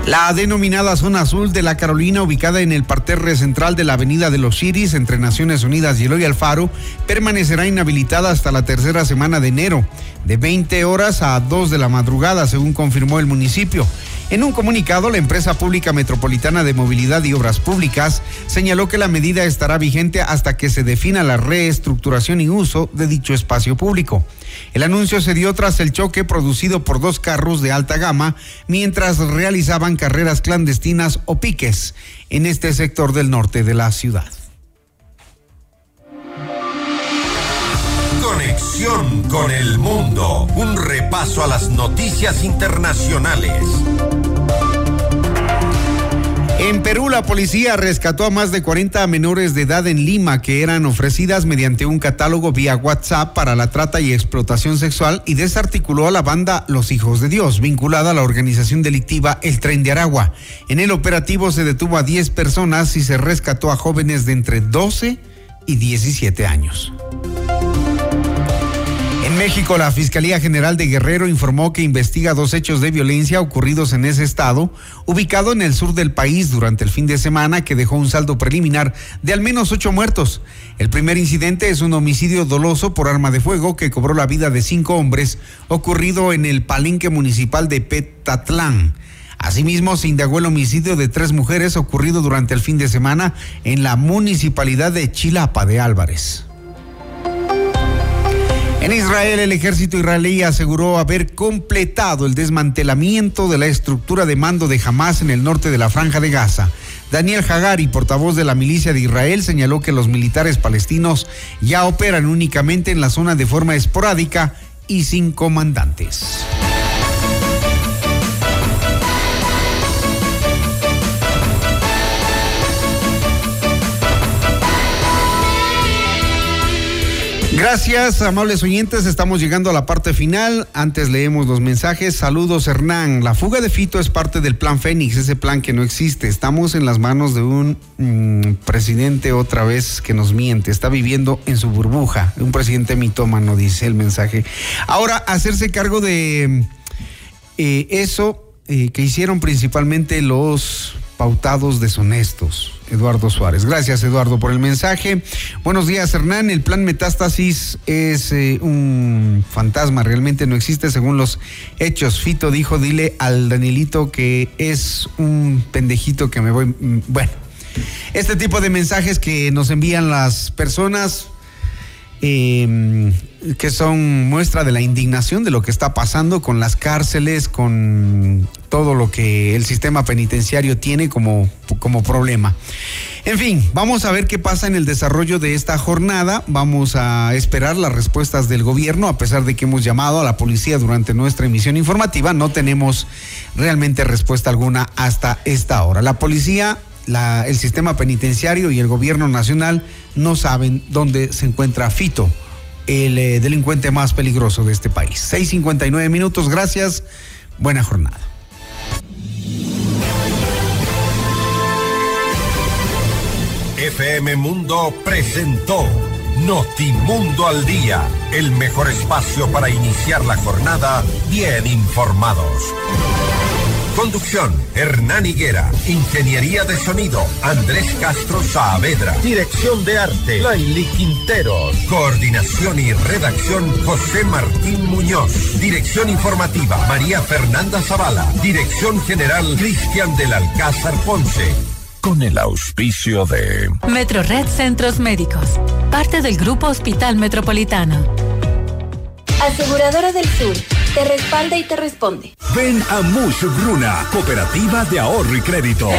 La denominada zona azul de la Carolina, ubicada en el parterre central de la Avenida de los Iris entre Naciones Unidas y Eloy Alfaro, permanecerá inhabilitada hasta la tercera semana de enero, de 20 horas a 2 de la madrugada, según confirmó el municipio. En un comunicado, la empresa pública metropolitana de movilidad y obras públicas señaló que la medida estará vigente hasta que se defina la reestructuración y uso de dicho espacio público. El anuncio se dio tras el choque producido por dos carros de alta gama mientras realizaban carreras clandestinas o piques en este sector del norte de la ciudad. Con el mundo. Un repaso a las noticias internacionales. En Perú, la policía rescató a más de 40 menores de edad en Lima que eran ofrecidas mediante un catálogo vía WhatsApp para la trata y explotación sexual y desarticuló a la banda Los Hijos de Dios, vinculada a la organización delictiva El Tren de Aragua. En el operativo se detuvo a 10 personas y se rescató a jóvenes de entre 12 y 17 años. En México, la Fiscalía General de Guerrero informó que investiga dos hechos de violencia ocurridos en ese estado, ubicado en el sur del país durante el fin de semana, que dejó un saldo preliminar de al menos ocho muertos. El primer incidente es un homicidio doloso por arma de fuego que cobró la vida de cinco hombres, ocurrido en el palenque municipal de Petatlán. Asimismo, se indagó el homicidio de tres mujeres ocurrido durante el fin de semana en la municipalidad de Chilapa de Álvarez. En Israel, el ejército israelí aseguró haber completado el desmantelamiento de la estructura de mando de Hamas en el norte de la franja de Gaza. Daniel Hagari, portavoz de la milicia de Israel, señaló que los militares palestinos ya operan únicamente en la zona de forma esporádica y sin comandantes. Gracias, amables oyentes. Estamos llegando a la parte final. Antes leemos los mensajes. Saludos, Hernán. La fuga de Fito es parte del plan Fénix, ese plan que no existe. Estamos en las manos de un mm, presidente otra vez que nos miente. Está viviendo en su burbuja. Un presidente mitómano, dice el mensaje. Ahora, hacerse cargo de eh, eso eh, que hicieron principalmente los pautados deshonestos. Eduardo Suárez. Gracias, Eduardo, por el mensaje. Buenos días, Hernán. El plan Metástasis es eh, un fantasma, realmente no existe según los hechos. Fito dijo, dile al Danielito que es un pendejito que me voy. Mm, bueno, este tipo de mensajes que nos envían las personas. Eh, que son muestra de la indignación de lo que está pasando con las cárceles, con todo lo que el sistema penitenciario tiene como, como problema. En fin, vamos a ver qué pasa en el desarrollo de esta jornada. Vamos a esperar las respuestas del gobierno, a pesar de que hemos llamado a la policía durante nuestra emisión informativa. No tenemos realmente respuesta alguna hasta esta hora. La policía, el sistema penitenciario y el gobierno nacional no saben dónde se encuentra Fito, el eh, delincuente más peligroso de este país. 6.59 minutos, gracias, buena jornada. FM Mundo presentó Notimundo al Día, el mejor espacio para iniciar la jornada bien informados. Conducción, Hernán Higuera. Ingeniería de sonido, Andrés Castro Saavedra. Dirección de arte, Laili Quinteros. Coordinación y redacción, José Martín Muñoz. Dirección informativa, María Fernanda Zavala. Dirección general, Cristian del Alcázar Ponce. Con el auspicio de Metrored Centros Médicos, parte del Grupo Hospital Metropolitano. Aseguradora del Sur, te respalda y te responde. Ven a Mush Bruna, Cooperativa de Ahorro y Crédito.